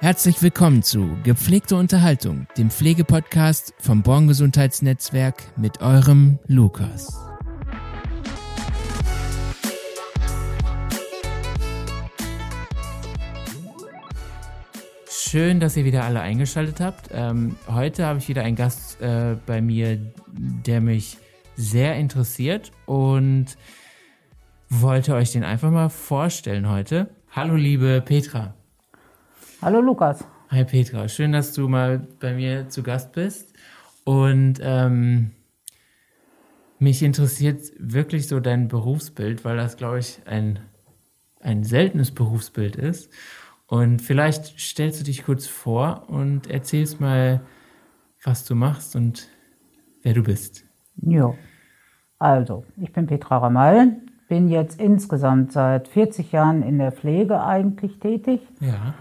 Herzlich willkommen zu Gepflegte Unterhaltung, dem Pflegepodcast vom Born Gesundheitsnetzwerk mit eurem Lukas. Schön, dass ihr wieder alle eingeschaltet habt. Ähm, heute habe ich wieder einen Gast äh, bei mir, der mich sehr interessiert und wollte euch den einfach mal vorstellen heute. Hallo liebe Petra. Hallo Lukas. Hi Petra, schön, dass du mal bei mir zu Gast bist. Und ähm, mich interessiert wirklich so dein Berufsbild, weil das, glaube ich, ein, ein seltenes Berufsbild ist. Und vielleicht stellst du dich kurz vor und erzählst mal, was du machst und wer du bist. Ja, also, ich bin Petra Ramal, bin jetzt insgesamt seit 40 Jahren in der Pflege eigentlich tätig. Ja.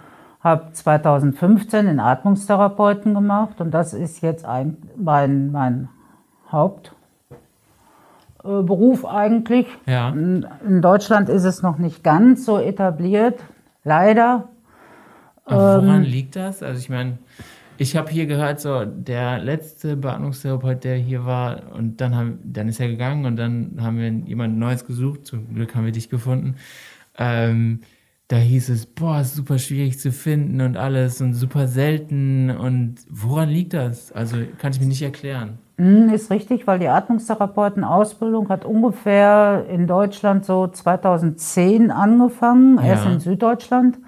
Habe 2015 den Atmungstherapeuten gemacht und das ist jetzt ein, mein, mein Hauptberuf eigentlich. Ja. In, in Deutschland ist es noch nicht ganz so etabliert, leider. Aber woran Ähm, liegt das? Also ich meine, ich habe hier gehört, so der letzte Beatmungstherapeut, der hier war, und dann haben, dann ist er gegangen und dann haben wir jemand Neues gesucht. Zum Glück haben wir dich gefunden. Ähm, da hieß es, boah, ist super schwierig zu finden und alles und super selten. Und woran liegt das? Also kann ich mir nicht erklären. Mm, Ist richtig, weil die Atmungstherapeutenausbildung hat ungefähr in Deutschland so 2010 angefangen, Ja. erst in Süddeutschland.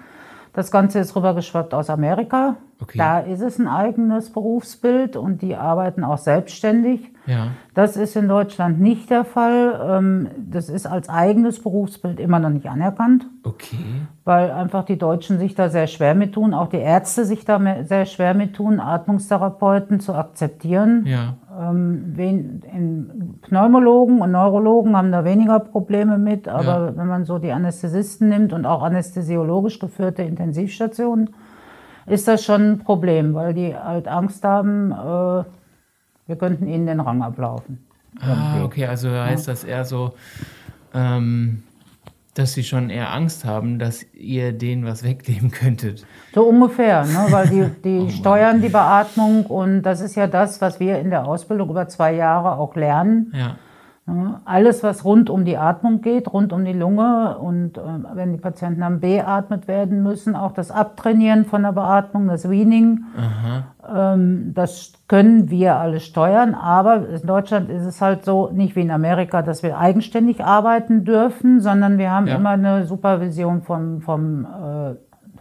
Das Ganze ist rübergeschwappt aus Amerika. Okay. Da ist es ein eigenes Berufsbild und die arbeiten auch selbstständig. Ja. Das ist in Deutschland nicht der Fall. Ähm, Das ist als eigenes Berufsbild immer noch nicht anerkannt, Okay. weil einfach die Deutschen sich da sehr schwer mit tun, auch die Ärzte sich da sehr schwer mit tun, Atmungstherapeuten zu akzeptieren. Ja. Ähm, Pneumologen und Neurologen haben da weniger Probleme mit, aber Ja. wenn man so die Anästhesisten nimmt und auch anästhesiologisch geführte Intensivstationen, ist das schon ein Problem, weil die halt Angst haben, äh, wir könnten ihnen den Rang ablaufen. Ah, okay, also heißt das eher so, ähm, dass sie schon eher Angst haben, dass ihr denen was wegnehmen könntet. So ungefähr, ne? weil die, die steuern die Beatmung und das ist ja das, was wir in der Ausbildung über zwei Jahre auch lernen. Ja. Ja, Alles, was rund um die Atmung geht, rund um die Lunge und äh, wenn die Patienten dann beatmet werden müssen, auch das Abtrainieren von der Beatmung, das Weaning, ähm, das können wir alle steuern. Aber in Deutschland ist es halt so, nicht wie in Amerika, dass wir eigenständig arbeiten dürfen, sondern wir haben Ja. immer eine Supervision vom, vom äh,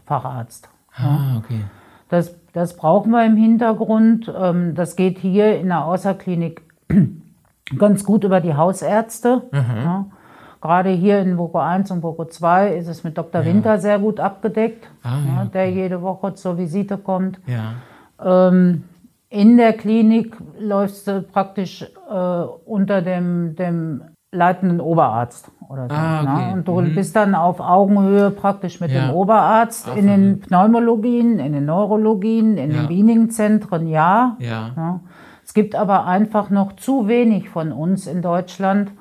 Facharzt. Ah, okay. Das, das brauchen wir im Hintergrund. Ähm, Das geht hier in der Außerklinik ganz gut über die Hausärzte. Ja. Gerade hier in Voko 1 und Voko 2 ist es mit Dr. Winter sehr gut abgedeckt, Ah, ja, ja, der jede Woche zur Visite kommt. Ja. Ähm, in der Klinik läufst du praktisch äh, unter dem, dem leitenden Oberarzt oder so. Ah, okay. ne? Und du bist dann auf Augenhöhe praktisch mit Ja. dem Oberarzt Ah, in den Pneumologien, in den Neurologien, in Ja. den Weaning-Zentren, ja. Ja. ja. Es gibt aber einfach noch zu wenig von uns in Deutschland.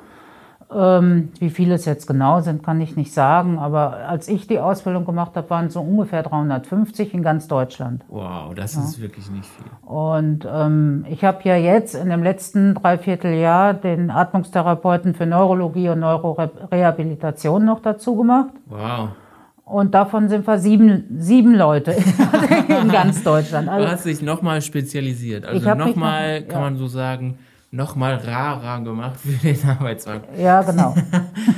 Ähm, wie viele es jetzt genau sind, kann ich nicht sagen. Aber als ich die Ausbildung gemacht habe, waren es so ungefähr 350 in ganz Deutschland. Wow, das ist wirklich nicht viel. Und ähm, ich habe ja jetzt in dem letzten Dreivierteljahr den Atmungstherapeuten für Neurologie und Neurorehabilitation noch dazu gemacht. Wow. Und davon sind wir sieben, sieben Leute in ganz Deutschland. Du Also, hast dich nochmal spezialisiert. Also nochmal, noch- kann ja. man so sagen, nochmal rarer gemacht für den Arbeitsmarkt. ja, genau.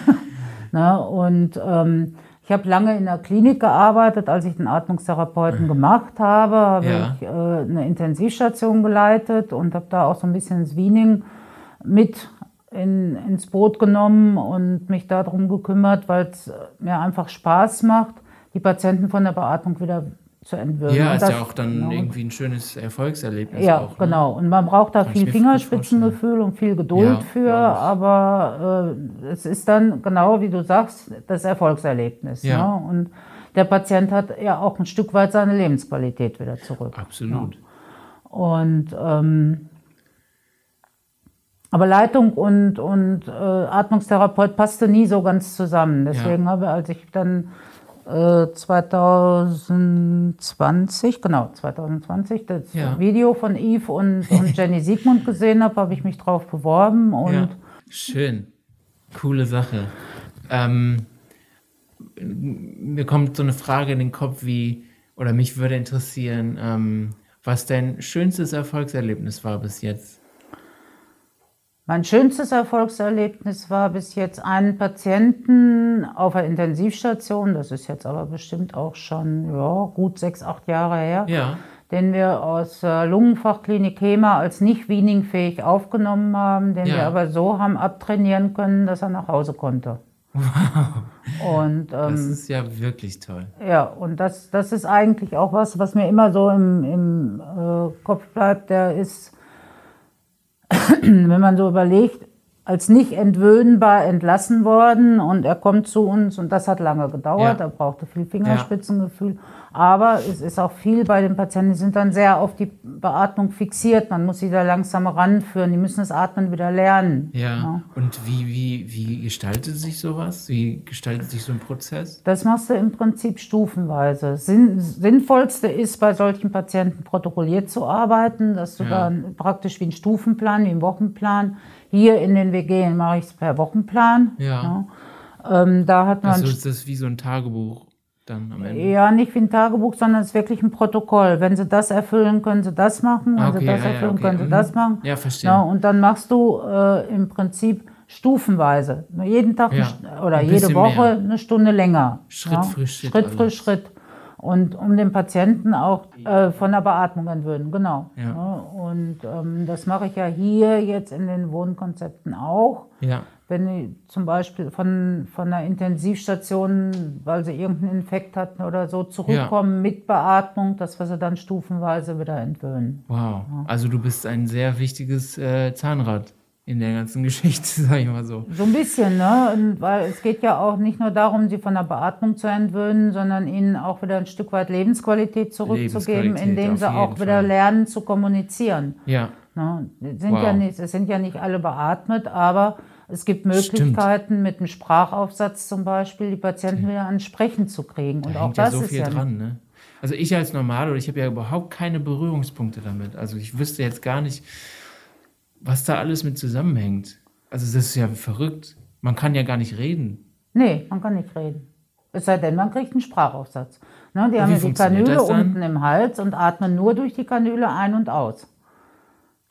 Na, und ähm, ich habe lange in der Klinik gearbeitet. Als ich den Atmungstherapeuten gemacht habe, habe Ja. ich äh, eine Intensivstation geleitet und habe da auch so ein bisschen das Wiening mit in, ins Boot genommen und mich darum gekümmert, weil es mir einfach Spaß macht, die Patienten von der Beatmung wieder zu entwürden. Ja, ist das- ja auch dann genau. irgendwie ein schönes Erfolgserlebnis Ja, auch. Ne? genau. Und man braucht da Kann viel Fingerspitzengefühl und viel Geduld Ja, für, aber äh, es ist dann genau wie du sagst, das Erfolgserlebnis. Ja. Ne? Und der Patient hat ja auch ein Stück weit seine Lebensqualität wieder zurück. Absolut. Und ähm, aber Leitung und, und äh, Atmungstherapeut passte nie so ganz zusammen. Deswegen habe, als ich dann äh, 2020, genau, 2020, das Ja. Video von Yves und, und Jenny Siegmund gesehen habe, habe ich mich drauf beworben und Ja. Schön. Coole Sache. Ähm, mir kommt so eine Frage in den Kopf wie, oder mich würde interessieren, ähm, was dein schönstes Erfolgserlebnis war bis jetzt. Mein schönstes Erfolgserlebnis war bis jetzt einen Patienten auf der Intensivstation, das ist jetzt aber bestimmt auch schon ja, gut sechs, acht Jahre her, Ja. den wir aus der Lungenfachklinik HEMA als nicht weaningfähig aufgenommen haben, den Ja. wir aber so haben abtrainieren können, dass er nach Hause konnte. Und Das ähm, ist ja wirklich toll. ja, und das, das ist eigentlich auch was, was mir immer so im, im äh, Kopf bleibt. Der ist, wenn man so überlegt, als nicht entwöhnbar entlassen worden und er kommt zu uns und das hat lange gedauert. Ja. Er brauchte viel Fingerspitzengefühl. Aber es ist auch viel bei den Patienten, die sind dann sehr auf die Beatmung fixiert. Man muss sie da langsam ranführen. Die müssen das Atmen wieder lernen. Ja. Und wie, wie, wie gestaltet sich sowas? Wie gestaltet sich so ein Prozess? Das machst du im Prinzip stufenweise. Sinn, sinnvollste ist, bei solchen Patienten protokolliert zu arbeiten, dass du Ja. dann praktisch wie ein Stufenplan, wie ein Wochenplan, hier in den WG mache ich es per Wochenplan. Ja. Ähm, da hat man Also ist das wie so ein Tagebuch dann am Ende? ja nicht wie ein Tagebuch, sondern es ist wirklich ein Protokoll. Wenn sie das erfüllen, können sie das machen. Wenn Ah, okay, sie das ja, ja, erfüllen, okay. können sie Mhm. das machen. Ja, verstehe. Ja, und dann machst du äh, im Prinzip stufenweise. Jeden Tag Ja. Oder jede Woche mehr. eine Stunde länger. Schritt für Schritt Schritt für alles. Schritt. Und um den Patienten auch äh, von der Beatmung entwöhnen, genau. Ja. und ähm, das mache ich ja hier jetzt in den Wohnkonzepten auch. Ja. Wenn die zum Beispiel von, von der Intensivstation, weil sie irgendeinen Infekt hatten oder so, zurückkommen mit Beatmung, dass wir sie dann stufenweise wieder entwöhnen. Wow. Also du bist ein sehr wichtiges äh, Zahnrad in der ganzen Geschichte, sag ich mal so. So ein bisschen, ne? Und weil es geht ja auch nicht nur darum, sie von der Beatmung zu entwöhnen, sondern ihnen auch wieder ein Stück weit Lebensqualität zurückzugeben, Lebensqualität, indem sie auch wieder Fall. lernen zu kommunizieren. Ja. Ne? Es, sind Wow. ja nicht, es sind ja nicht alle beatmet, aber es gibt Möglichkeiten, mit einem Sprachaufsatz zum Beispiel die Patienten wieder ans Sprechen zu kriegen. Und Da auch hängt ja das so ist viel ja dran, ne? Also ich als Normalo, ich habe ja überhaupt keine Berührungspunkte damit. Also ich wüsste jetzt gar nicht, was da alles mit zusammenhängt. Also das ist ja verrückt. Man kann ja gar nicht reden. Nee, man kann nicht reden. Es sei denn, man kriegt einen Sprachaufsatz. Ne, die Und haben ja die Kanüle unten im Hals und atmen nur durch die Kanüle ein und aus.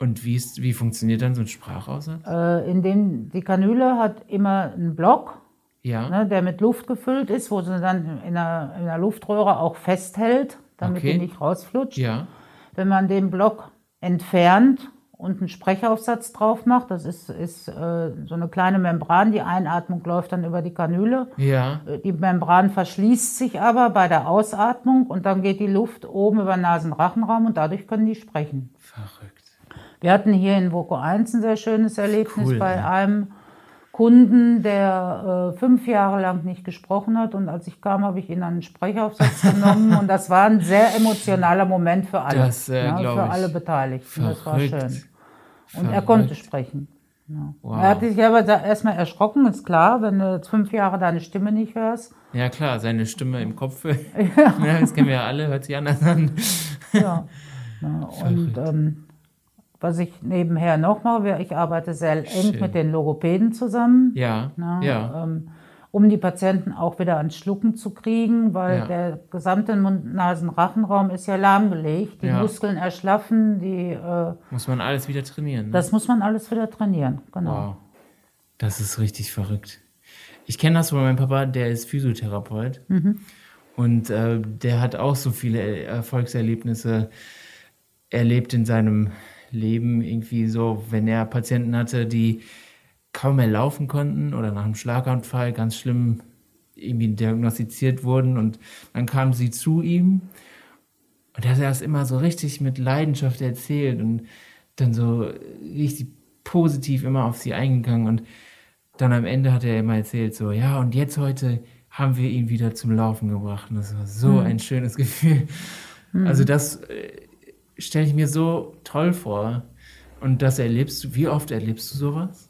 Und wie, ist, wie funktioniert dann so ein Sprachaussatz? Äh, in dem, die Kanüle hat immer einen Block, Ja. ne, der mit Luft gefüllt ist, wo sie dann in der, in der Luftröhre auch festhält, damit Okay. die nicht rausflutscht. Ja. Wenn man den Block entfernt und einen Sprechaufsatz drauf macht, das ist, ist äh, so eine kleine Membran, die Einatmung läuft dann über die Kanüle. Ja. Äh, Die Membran verschließt sich aber bei der Ausatmung und dann geht die Luft oben über den Nasenrachenraum und dadurch können die sprechen. Verrückt. Wir hatten hier in Voko 1 ein sehr schönes Erlebnis Cool, bei ja. einem Kunden, der äh, fünf Jahre lang nicht gesprochen hat. Und als ich kam, habe ich ihn an einen Sprechaufsatz genommen. Und das war ein sehr emotionaler Moment für alle. Das, äh, glaub für ich. alle Beteiligten. Das war Verrückt. schön. Und er konnte Verrückt. sprechen. Ja. Wow. Er hat sich aber erstmal erschrocken, ist klar, wenn du jetzt fünf Jahre deine Stimme nicht hörst. Ja klar, seine Stimme im Kopf. ja. das kennen wir ja alle, hört sich anders an. Ja. ja und ähm, was ich nebenher noch mache, ich arbeite sehr eng Schön. mit den Logopäden zusammen. Ja. Na, Ja. ähm, um die Patienten auch wieder ans Schlucken zu kriegen, weil Ja. der gesamte Mund-Nasen-Rachenraum ist ja lahmgelegt. Die Ja. Muskeln erschlaffen, die, äh, Muss man alles wieder trainieren. Ne? das muss man alles wieder trainieren. Genau. Wow. Das ist richtig verrückt. Ich kenne das von meinem Papa, der ist Physiotherapeut. Und äh, der hat auch so viele Erfolgserlebnisse erlebt in seinem Leben. Irgendwie so, wenn er Patienten hatte, die kaum mehr laufen konnten oder nach einem Schlaganfall ganz schlimm irgendwie diagnostiziert wurden. Und dann kamen sie zu ihm und er hat das immer so richtig mit Leidenschaft erzählt und dann so richtig positiv immer auf sie eingegangen. Und dann am Ende hat er immer erzählt, so, ja, und jetzt heute haben wir ihn wieder zum Laufen gebracht. Und das war so ein schönes Gefühl. Also das äh, stelle ich mir so toll vor. Und das erlebst du, wie oft erlebst du sowas?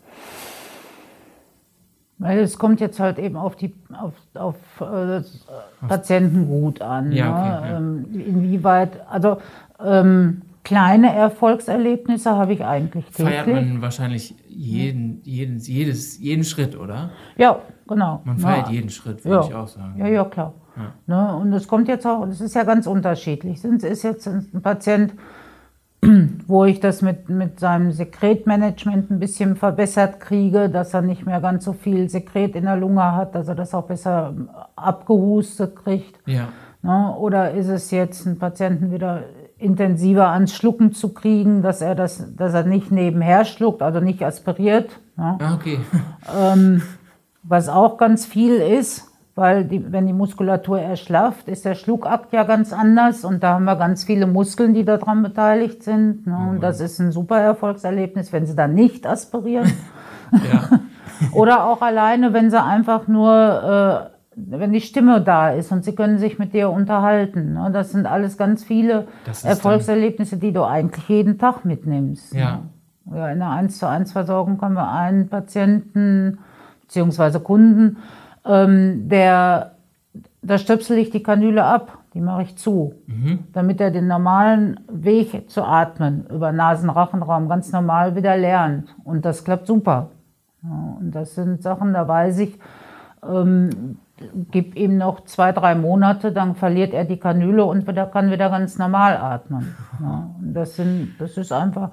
Weil es kommt jetzt halt eben auf die auf, auf äh, das Patientengut an. Ja, ne? okay, ja. Ähm, inwieweit, also ähm, kleine Erfolgserlebnisse habe ich eigentlich Feiert täglich. man wahrscheinlich jeden, jeden, jedes, jeden Schritt, oder? Ja, genau. Man feiert ja. jeden Schritt, würde Ja. ich auch sagen. Ja, ja, klar. Ne? Und es kommt jetzt auch, es ist ja ganz unterschiedlich. Es ist jetzt ein Patient, wo ich das mit, mit seinem Sekretmanagement ein bisschen verbessert kriege, dass er nicht mehr ganz so viel Sekret in der Lunge hat, dass er das auch besser abgehustet kriegt. Ja. Ne? Oder ist es jetzt, einen Patienten wieder intensiver ans Schlucken zu kriegen, dass er das, dass er nicht nebenher schluckt, also nicht aspiriert. Ne? Ah, okay. Was auch ganz viel ist, weil die, wenn die Muskulatur erschlafft, ist der Schluckakt ja ganz anders und da haben wir ganz viele Muskeln, die daran beteiligt sind. Ne? Und das ist ein super Erfolgserlebnis, wenn sie dann nicht aspirieren. Ja. Oder auch alleine, wenn sie einfach nur, äh, wenn die Stimme da ist und sie können sich mit dir unterhalten. Ne? Das sind alles ganz viele Erfolgserlebnisse, die du eigentlich jeden Tag mitnimmst. Ja. Ne? Ja, in der 1 zu 1 Versorgung haben wir einen Patienten beziehungsweise Kunden, ähm, der, da stöpsel ich die Kanüle ab, die mache ich zu, damit er den normalen Weg zu atmen über Nasenrachenraum ganz normal wieder lernt. Und das klappt super. Ja, und das sind Sachen, da weiß ich, ähm, gib ihm noch zwei, drei Monate, dann verliert er die Kanüle und wieder, kann wieder ganz normal atmen. Ja, das, sind, das ist einfach.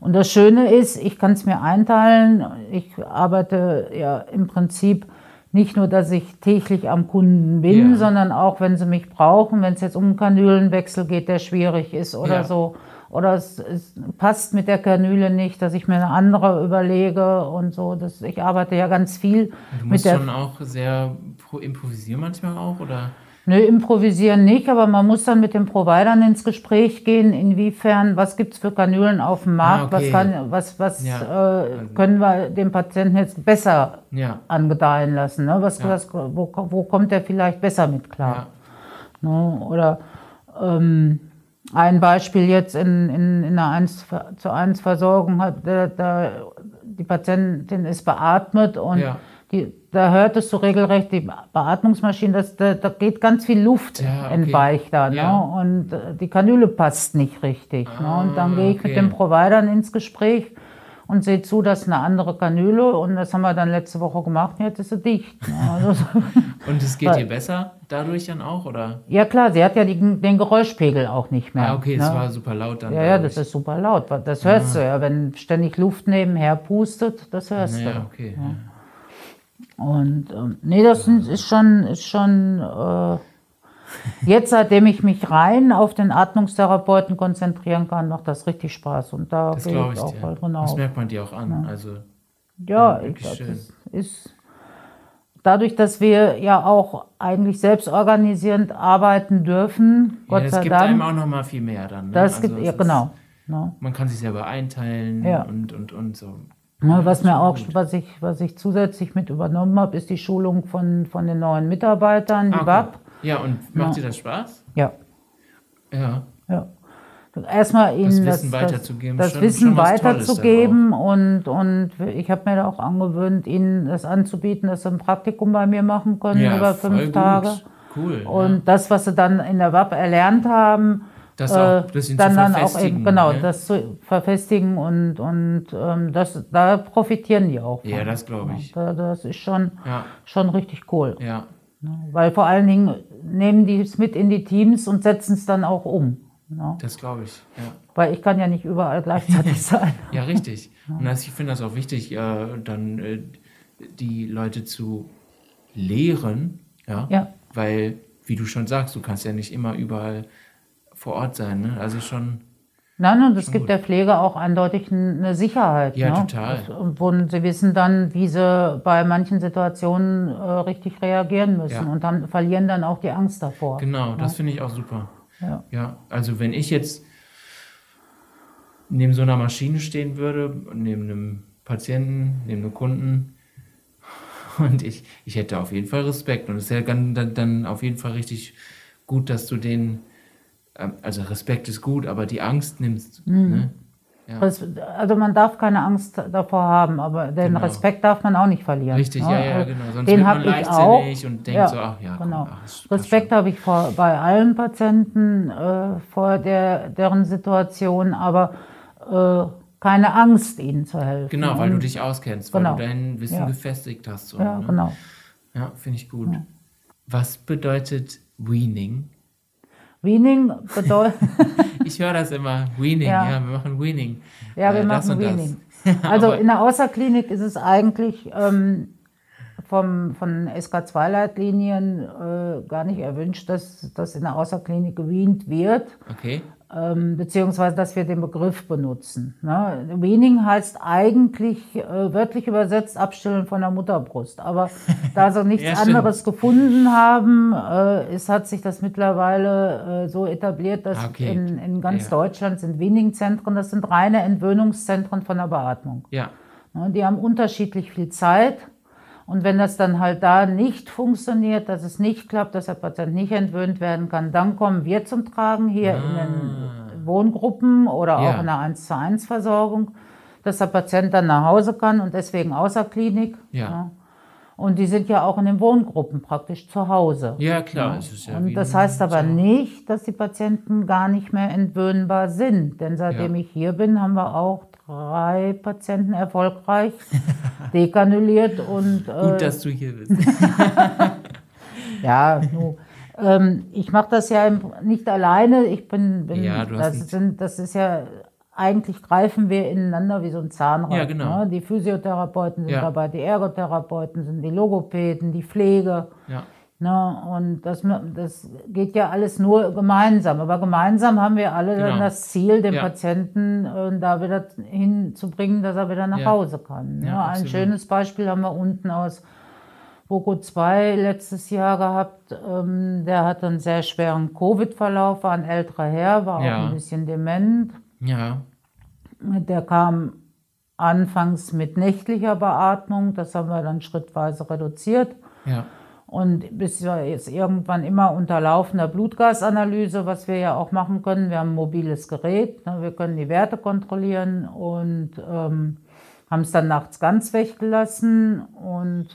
Und das Schöne ist, ich kann es mir einteilen. Ich arbeite ja im Prinzip nicht nur, dass ich täglich am Kunden bin, Ja. sondern auch, wenn sie mich brauchen, wenn es jetzt um einen Kanülenwechsel geht, der schwierig ist oder Ja. so. Oder es, es passt mit der Kanüle nicht, dass ich mir eine andere überlege und so. Das, ich arbeite ja ganz viel Du mit musst der schon auch sehr pro- improvisieren manchmal auch, oder? Nö, improvisieren nicht, aber man muss dann mit den Providern ins Gespräch gehen, inwiefern, was gibt es für Kanülen auf dem Markt, Ah, okay. was, kann, was, was Ja. äh, können wir dem Patienten jetzt besser Ja. angedeihen lassen, ne? was, Ja. was, wo, wo kommt er vielleicht besser mit klar. Ne? Oder ähm, ein Beispiel jetzt in, in, in einer 1 zu 1 Versorgung hat, der, der, die Patientin ist beatmet und Ja. die, da hörtest du regelrecht die Beatmungsmaschine, das, da, da geht ganz viel Luft Ja, okay. entweicht da. Ne? Ja. Und äh, die Kanüle passt nicht richtig. ne? Und dann Ah, gehe ich mit okay. den Providern ins Gespräch und sehe zu, dass eine andere Kanüle und das haben wir dann letzte Woche gemacht und jetzt ist sie dicht. Ne? Also, Und es geht dir besser dadurch dann auch, oder? ja klar, sie hat ja die, den Geräuschpegel auch nicht mehr. Ah, okay, ne? es war super laut dann. Ja, ja, das ist super laut. Das hörst du ja, wenn ständig Luft nebenher pustet, das hörst Ja, du. okay. Und ähm, nee, das sind- ist schon, ist schon äh, jetzt, seitdem ich mich rein auf den Atmungstherapeuten konzentrieren kann, macht das richtig Spaß. Und da Das gehe glaube ich ich auch dir. voll drin Das auf. merkt man dir auch an. Also, Ja, Ja, ich wirklich glaub, schön. das ist dadurch, dass wir ja auch eigentlich selbstorganisierend arbeiten dürfen, ja, Gott das sei gibt einem Dank. auch noch mal viel mehr dann. Ne? Das Also gibt, es ja genau. Ne? Man kann sich selber einteilen Ja. und, und, und so. Ne, was das mir auch, gut. was ich, was ich zusätzlich mit übernommen habe, ist die Schulung von, von den neuen Mitarbeitern, die Ah, okay. WAP. Ja, und macht dir das Spaß? Ja, Ja. ja. Erstmal ihnen Wissen weiterzugeben, das schon- Wissen schon weiterzugeben und, und ich habe mir da auch angewöhnt, ihnen das anzubieten, dass sie ein Praktikum bei mir machen können ja, über fünf. Tage. Cool. Und ja. das, was sie dann in der WAP erlernt haben, Das äh, auch ein bisschen dann dann auch eben, genau, ne? das zu verfestigen und, und ähm, das, da profitieren die auch. Ja, von. das glaube ich. Da, das ist schon, Ja, schon richtig cool. ja. Ne? Weil vor allen Dingen nehmen die es mit in die Teams und setzen es dann auch um. Ne? Das glaube ich. Ja. Weil ich kann ja nicht überall gleichzeitig sein. Ja, richtig. Und das, ich finde das auch wichtig, äh, dann äh, die Leute zu lehren, ja? Ja. Weil, wie du schon sagst, du kannst ja nicht immer überall vor Ort sein, ne? Also schon, Nein, und es gibt gut. der Pflege auch eindeutig eine Sicherheit. Ja, ne? total. Und wo sie wissen dann, wie sie bei manchen Situationen äh, richtig reagieren müssen Ja. und dann verlieren dann auch die Angst davor. genau, das finde ich auch super. Ja. Ja, also wenn ich jetzt neben so einer Maschine stehen würde, neben einem Patienten, neben einem Kunden, und ich, ich hätte auf jeden Fall Respekt. Und es ist ja dann, dann, dann auf jeden Fall richtig gut, dass du den, ähm, also Respekt ist gut, aber die Angst nimmst. Mhm. Ne? Ja. Also man darf keine Angst davor haben, aber den Genau. Respekt darf man auch nicht verlieren. Richtig, ne? ja, ja, Also genau. Sonst den wird man habe ich auch. leichtsinnig und denkt Ja, so, ach ja, komm, genau. ach, es passt Respekt habe ich vor, bei allen Patienten äh, vor der, deren Situation, aber äh, keine Angst, ihnen zu helfen. Genau, weil du dich auskennst, weil Genau. du dein Wissen Ja. gefestigt hast. So, Ja, ne? genau. Ja, finde ich gut. Was bedeutet Weaning? Weaning bedeutet, Ich höre das immer, Weaning, ja. Ja. wir machen Weaning. ja, wir Äh, das machen das. Weaning. Also in der Außerklinik ist es eigentlich ähm, vom, von SK2-Leitlinien äh, gar nicht erwünscht, dass, dass in der Außerklinik geweant wird. Okay, ähm, beziehungsweise dass wir den Begriff benutzen. Ne? Weaning heißt eigentlich äh, wörtlich übersetzt Abstillen von der Mutterbrust. Aber da sie nichts Ja, anderes gefunden haben, äh, es hat sich das mittlerweile äh, so etabliert, dass Ah, okay. in, in ganz Ja. Deutschland sind Weaning-Zentren, das sind reine Entwöhnungszentren von der Beatmung. ja, Ne, Die haben unterschiedlich viel Zeit. Und wenn das dann halt da nicht funktioniert, dass es nicht klappt, dass der Patient nicht entwöhnt werden kann, dann kommen wir zum Tragen hier in den Wohngruppen oder Ah. Ja. auch in der 1 zu 1 Versorgung, dass der Patient dann nach Hause kann und deswegen außer Klinik. Ja. Und die sind ja auch in den Wohngruppen praktisch zu Hause. ja, klar. Ist ja Und das heißt aber nicht, dass die Patienten gar nicht mehr entwöhnbar sind. Denn seitdem Ja. ich hier bin, haben wir auch drei Patienten erfolgreich dekanuliert und äh, Gut, dass du hier bist. ja, nu, ähm, ich mache das ja im- nicht alleine. Ich bin, bin Ja, du das, sind, das ist ja eigentlich greifen wir ineinander wie so ein Zahnrad. Ja, genau. Ne? Die Physiotherapeuten sind Ja. dabei, die Ergotherapeuten sind die Logopäden, die Pflege. Ja, Ne, und das, das geht ja alles nur gemeinsam. Aber gemeinsam haben wir alle Genau. dann das Ziel, den Ja. Patienten äh, da wieder hinzubringen, dass er wieder nach Ja. Hause kann. Ne? Ja, Ein schönes Beispiel haben wir unten aus Boko 2 letztes Jahr gehabt. Ähm, der hatte einen sehr schweren Covid-Verlauf, war ein älterer Herr, war auch ein bisschen dement. ja, Der kam anfangs mit nächtlicher Beatmung, das haben wir dann schrittweise reduziert. ja, Und bis wir jetzt irgendwann immer unter laufender Blutgasanalyse, was wir ja auch machen können, wir haben ein mobiles Gerät, ne, wir können die Werte kontrollieren und ähm, haben es dann nachts ganz weggelassen und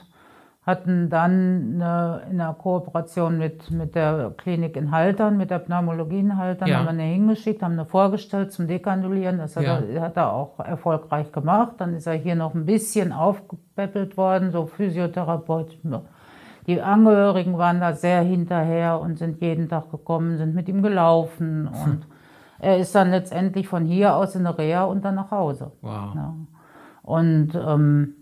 hatten dann eine, in der Kooperation mit, mit der Klinik in Haltern, mit der Pneumologie in Haltern, Ja. haben wir eine hingeschickt, haben eine vorgestellt zum Dekanulieren. Das hat, Ja. er, hat er auch erfolgreich gemacht. Dann ist er hier noch ein bisschen aufgepäppelt worden, so Physiotherapeut. Die Angehörigen waren da sehr hinterher und sind jeden Tag gekommen, sind mit ihm gelaufen und er ist dann letztendlich von hier aus in der Reha und dann nach Hause. wow. Ja. Und ähm,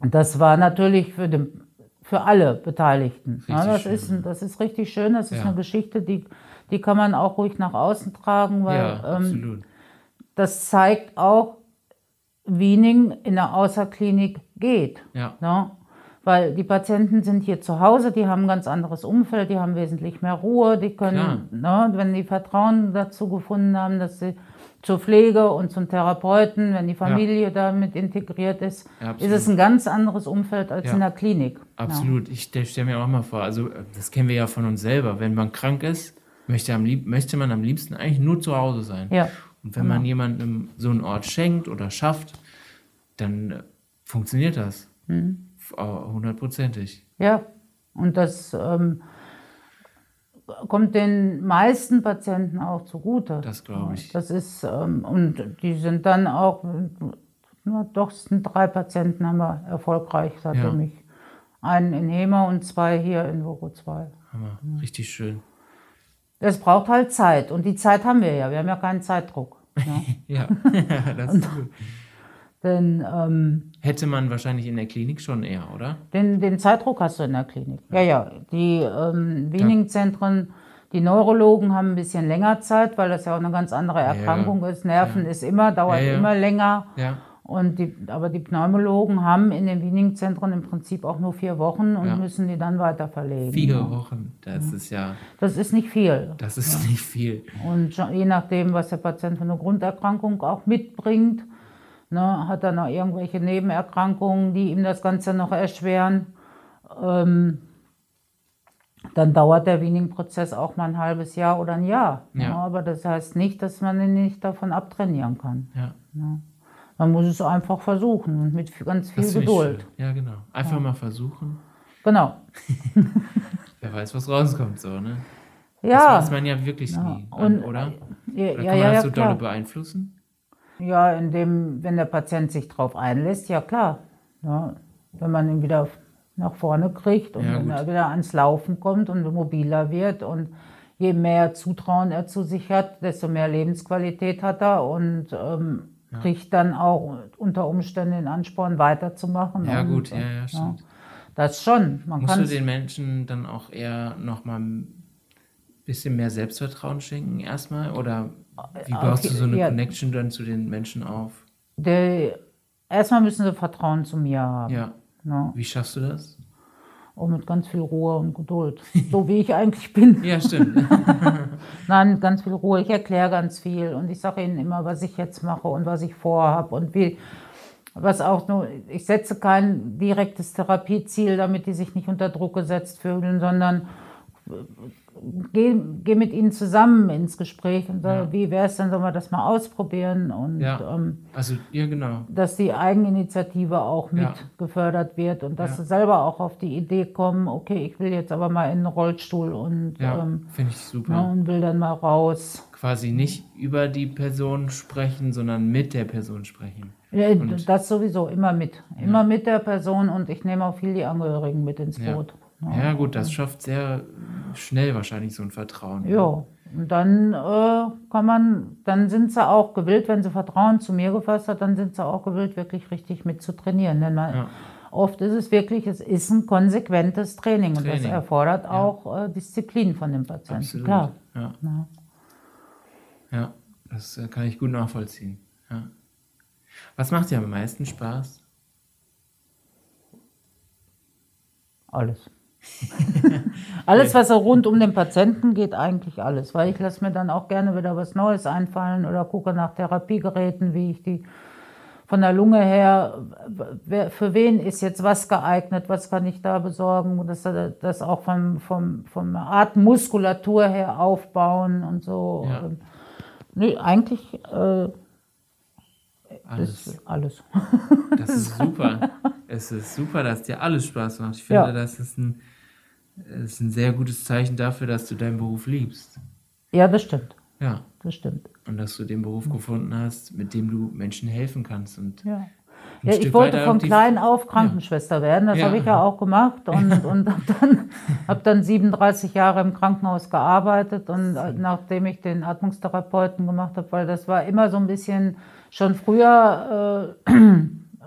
das war natürlich für, den, für alle Beteiligten. Ja, das, schön. ist, das ist richtig schön, das ist Ja. eine Geschichte, die, die kann man auch ruhig nach außen tragen, weil ähm, das zeigt auch, Wiening in der Außerklinik geht. Ja, Ne? Weil die Patienten sind hier zu Hause, die haben ein ganz anderes Umfeld, die haben wesentlich mehr Ruhe, die können, ne, wenn die Vertrauen dazu gefunden haben, dass sie zur Pflege und zum Therapeuten, wenn die Familie damit integriert ist, Ja, ist es ein ganz anderes Umfeld als Ja. in der Klinik. absolut. Ich stelle mir auch mal vor, also äh, das kennen wir ja von uns selber. Wenn man krank ist, möchte, am lieb, möchte man am liebsten eigentlich nur zu Hause sein. Ja. Und wenn man jemandem so einen Ort schenkt oder schafft, dann äh, funktioniert das. Mhm. Äh, Hundertprozentig. Ja, und das ähm, kommt den meisten Patienten auch zugute. Das glaube ich. Das ist, ähm, und die sind dann auch, na, doch, sind drei Patienten haben wir erfolgreich, seitdem Ja. ich einen in Hema und zwei hier in Vogo 2. Hammer. Richtig schön. Es braucht halt Zeit und die Zeit haben wir ja, wir haben ja keinen Zeitdruck. Ne? Ja, das ist gut. Denn ähm, Hätte man wahrscheinlich in der Klinik schon eher, oder? Den, den Zeitdruck hast du in der Klinik. Ja, ja. Die ähm, Wiening-Zentren, die Neurologen haben ein bisschen länger Zeit, weil das ja auch eine ganz andere Erkrankung ist. Nerven ist immer, dauert Ja, ja. immer länger. Ja, Und die, aber die Pneumologen haben in den Wiening-Zentren im Prinzip auch nur vier Wochen und Ja. müssen die dann weiter verlegen. vier Wochen. Das ist ja, Das ist nicht viel. das ist nicht viel. Und je nachdem, was der Patient für eine Grunderkrankung auch mitbringt, ne, hat er noch irgendwelche Nebenerkrankungen, die ihm das Ganze noch erschweren. Ähm, dann dauert der Weaning-Prozess auch mal ein halbes Jahr oder ein Jahr. Ja. Ja, aber das heißt nicht, dass man ihn nicht davon abtrainieren kann. Ja. Ja. Man muss es einfach versuchen und mit ganz viel Das Geduld. Ja, genau. Einfach mal versuchen. Genau. Wer weiß, was rauskommt, so, ne? Das Ja, weiß man ja wirklich Ja, nie, und- oder? ja, Oder ja, kann man ja, das ja so dolle beeinflussen? Ja, indem, wenn der Patient sich darauf einlässt, ja klar. Ja, wenn man ihn wieder nach vorne kriegt und Ja, wenn er wieder ans Laufen kommt und mobiler wird und je mehr Zutrauen er zu sich hat, desto mehr Lebensqualität hat er und ähm, kriegt dann auch unter Umständen den Ansporn weiterzumachen. Ja, und, gut, ja, ja, stimmt. Das schon. Man Musst du den Menschen dann auch eher nochmal ein bisschen mehr Selbstvertrauen schenken erstmal? Oder wie baust du so eine ja. Connection dann zu den Menschen auf? der, erstmal müssen sie Vertrauen zu mir haben. Ja. Ne? Wie schaffst du das? Und mit ganz viel Ruhe und Geduld. So wie ich eigentlich bin. Ja, stimmt. Nein, ganz viel Ruhe. Ich erkläre ganz viel und ich sage ihnen immer, was ich jetzt mache und was ich vorhabe und wie, was auch nur, ich setze kein direktes Therapieziel, damit die sich nicht unter Druck gesetzt fühlen, sondern gehe geh mit ihnen zusammen ins Gespräch und sage, Ja. wie wäre es denn, sollen wir das mal ausprobieren und Ja. ähm, Also, ja, genau. dass die Eigeninitiative auch mit Ja. gefördert wird und dass sie selber auch auf die Idee kommen, okay, ich will jetzt aber mal in den Rollstuhl und, Ja, ähm, finde ich super. ne, und will dann mal raus. Quasi nicht über die Person sprechen, sondern mit der Person sprechen. Ja, Und- das sowieso, immer mit. Immer mit der Person und ich nehme auch viel die Angehörigen mit ins. Boot. Ja, gut, das schafft sehr schnell wahrscheinlich so ein Vertrauen. Ja, und dann äh, kann man, dann sind sie auch gewillt, wenn sie Vertrauen zu mir gefasst hat, dann sind sie auch gewillt, wirklich richtig mit zu trainieren. Denn man, Ja. oft ist es wirklich, es ist ein konsequentes Training, und das Training. erfordert auch äh, Disziplin von dem Patienten. Absolut. Klar. Ja. Ja. ja, das äh, kann ich gut nachvollziehen. Ja. Was macht dir am meisten Spaß? Alles. alles, was so rund um den Patienten geht, eigentlich alles. Weil ich lasse mir dann auch gerne wieder was Neues einfallen oder gucke nach Therapiegeräten, wie ich die von der Lunge her, für wen ist jetzt was geeignet, was kann ich da besorgen, dass das auch vom, vom, vom Atemmuskulatur her aufbauen und so. Ja. Nee, eigentlich äh, Alles. ist alles. Das ist super. es ist super, dass dir alles Spaß macht. Ich finde, Ja. das ist ein, ist ein sehr gutes Zeichen dafür, dass du deinen Beruf liebst. Ja, das stimmt. Ja. Das stimmt. Und dass du den Beruf gefunden hast, mit dem du Menschen helfen kannst. Und Ja. Ja, ich wollte von klein auf Krankenschwester werden. Das Ja. habe ich ja auch gemacht und, und habe dann, hab dann 37 Jahre im Krankenhaus gearbeitet. Und nachdem ich den Atmungstherapeuten gemacht habe, weil das war immer so ein bisschen schon früher äh,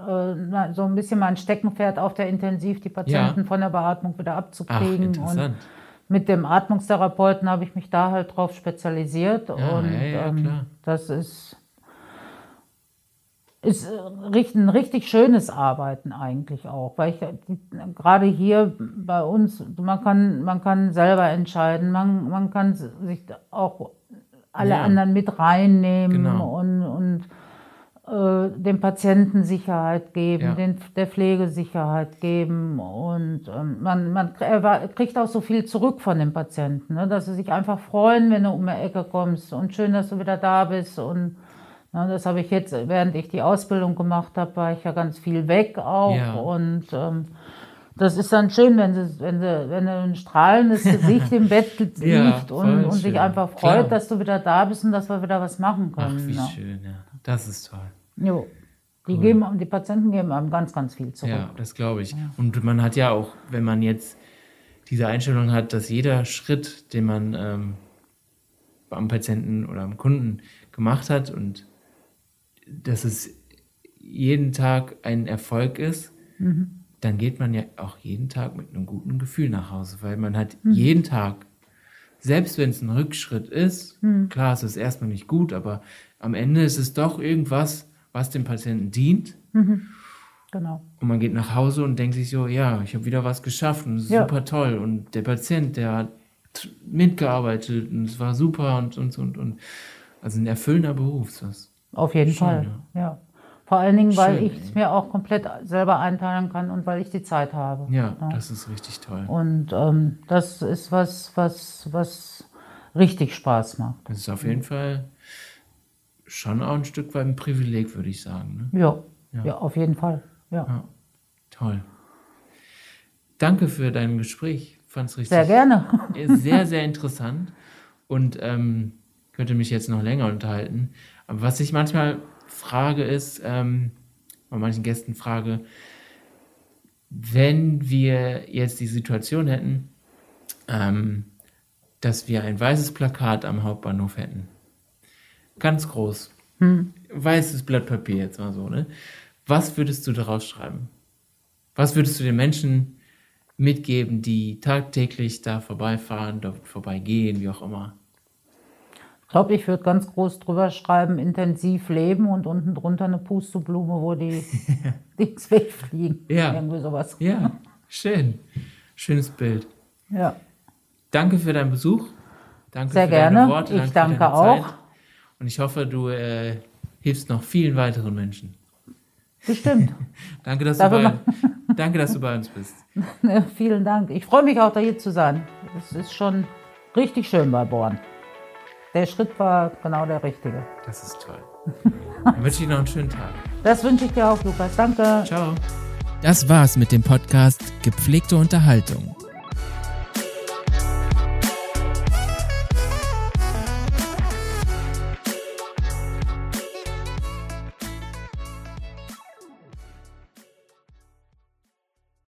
äh, so ein bisschen mein Steckenpferd auf der Intensiv, die Patienten von der Beatmung wieder Ach, abzukriegen. und interessant. mit dem Atmungstherapeuten habe ich mich da halt drauf spezialisiert. Ja, und ja, ja, ähm, das ist, ist ein richtig schönes Arbeiten eigentlich auch. Weil ich gerade hier bei uns, man kann, man kann selber entscheiden, man, man kann sich auch alle Ja. anderen mit reinnehmen Genau. und, und äh, dem Patienten Sicherheit geben, Ja. den, der Pflege Sicherheit geben und ähm, man, man kriegt auch so viel zurück von dem Patienten, ne? dass sie sich einfach freuen, wenn du um die Ecke kommst und schön, dass du wieder da bist und na, das habe ich jetzt, während ich die Ausbildung gemacht habe, war ich ja ganz viel weg auch Ja. und ähm, das ist dann schön, wenn sie, wenn sie, wenn du ein strahlendes Gesicht im Bett liegt Ja, und, und sich schön. einfach freut, Klar. dass du wieder da bist und dass wir wieder was machen Ach, können. wie ne? schön, ja. Das ist toll. Jo. Die, geben, die Patienten geben einem ganz, ganz viel zurück. Ja, das glaube ich. Und man hat ja auch, wenn man jetzt diese Einstellung hat, dass jeder Schritt, den man ähm, am Patienten oder am Kunden gemacht hat und dass es jeden Tag ein Erfolg ist, dann geht man ja auch jeden Tag mit einem guten Gefühl nach Hause, weil man hat jeden Tag, selbst wenn es ein Rückschritt ist, klar, es ist erstmal nicht gut, aber am Ende ist es doch irgendwas, was dem Patienten dient Genau. und man geht nach Hause und denkt sich so, ja, ich habe wieder was geschafft und es Ja. super toll. Und der Patient, der hat mitgearbeitet und es war super und und und und. Also ein erfüllender Beruf. ist Das. Auf jeden Schon, Fall. Ja. Vor allen Dingen, weil Schön. ich es mir auch komplett selber einteilen kann und weil ich die Zeit habe. Ja, das ist richtig toll. Und ähm, das ist was, was, was richtig Spaß macht. Das ist auf jeden Fall schon auch ein Stück weit ein Privileg, würde ich sagen. Ne? Ja, ja. auf jeden Fall. Ja. Ja, toll. Danke für dein Gespräch. Fand es richtig Sehr gerne. sehr, sehr interessant und ähm, könnte mich jetzt noch länger unterhalten. Aber was ich manchmal frage ist, ähm, bei manchen Gästen frage, wenn wir jetzt die Situation hätten, ähm, dass wir ein weißes Plakat am Hauptbahnhof hätten. Ganz groß. Weißes Blatt Papier jetzt mal so, ne? Was würdest du darauf schreiben? Was würdest du den Menschen mitgeben, die tagtäglich da vorbeifahren, dort vorbeigehen, wie auch immer? Ich glaube, ich würde ganz groß drüber schreiben, intensiv leben und unten drunter eine Pusteblume, wo die Dings wegfliegen. Ja. Irgendwie sowas. Ja, schön. Schönes Bild. Ja. Danke für deinen Besuch. Danke Sehr für gerne. deine Worte. Ich danke deine auch. Zeit. Und ich hoffe, du äh, hilfst noch vielen weiteren Menschen. Bestimmt. Danke, dass, du bei, danke, dass du bei uns bist. Vielen Dank. Ich freue mich auch, da hier zu sein. Es ist schon richtig schön bei Born. Der Schritt war genau der richtige. Das ist toll. Dann wünsche ich dir noch einen schönen Tag. Das wünsche ich dir auch, Lukas. Danke. Ciao. Das war's mit dem Podcast Gepflegte Unterhaltung.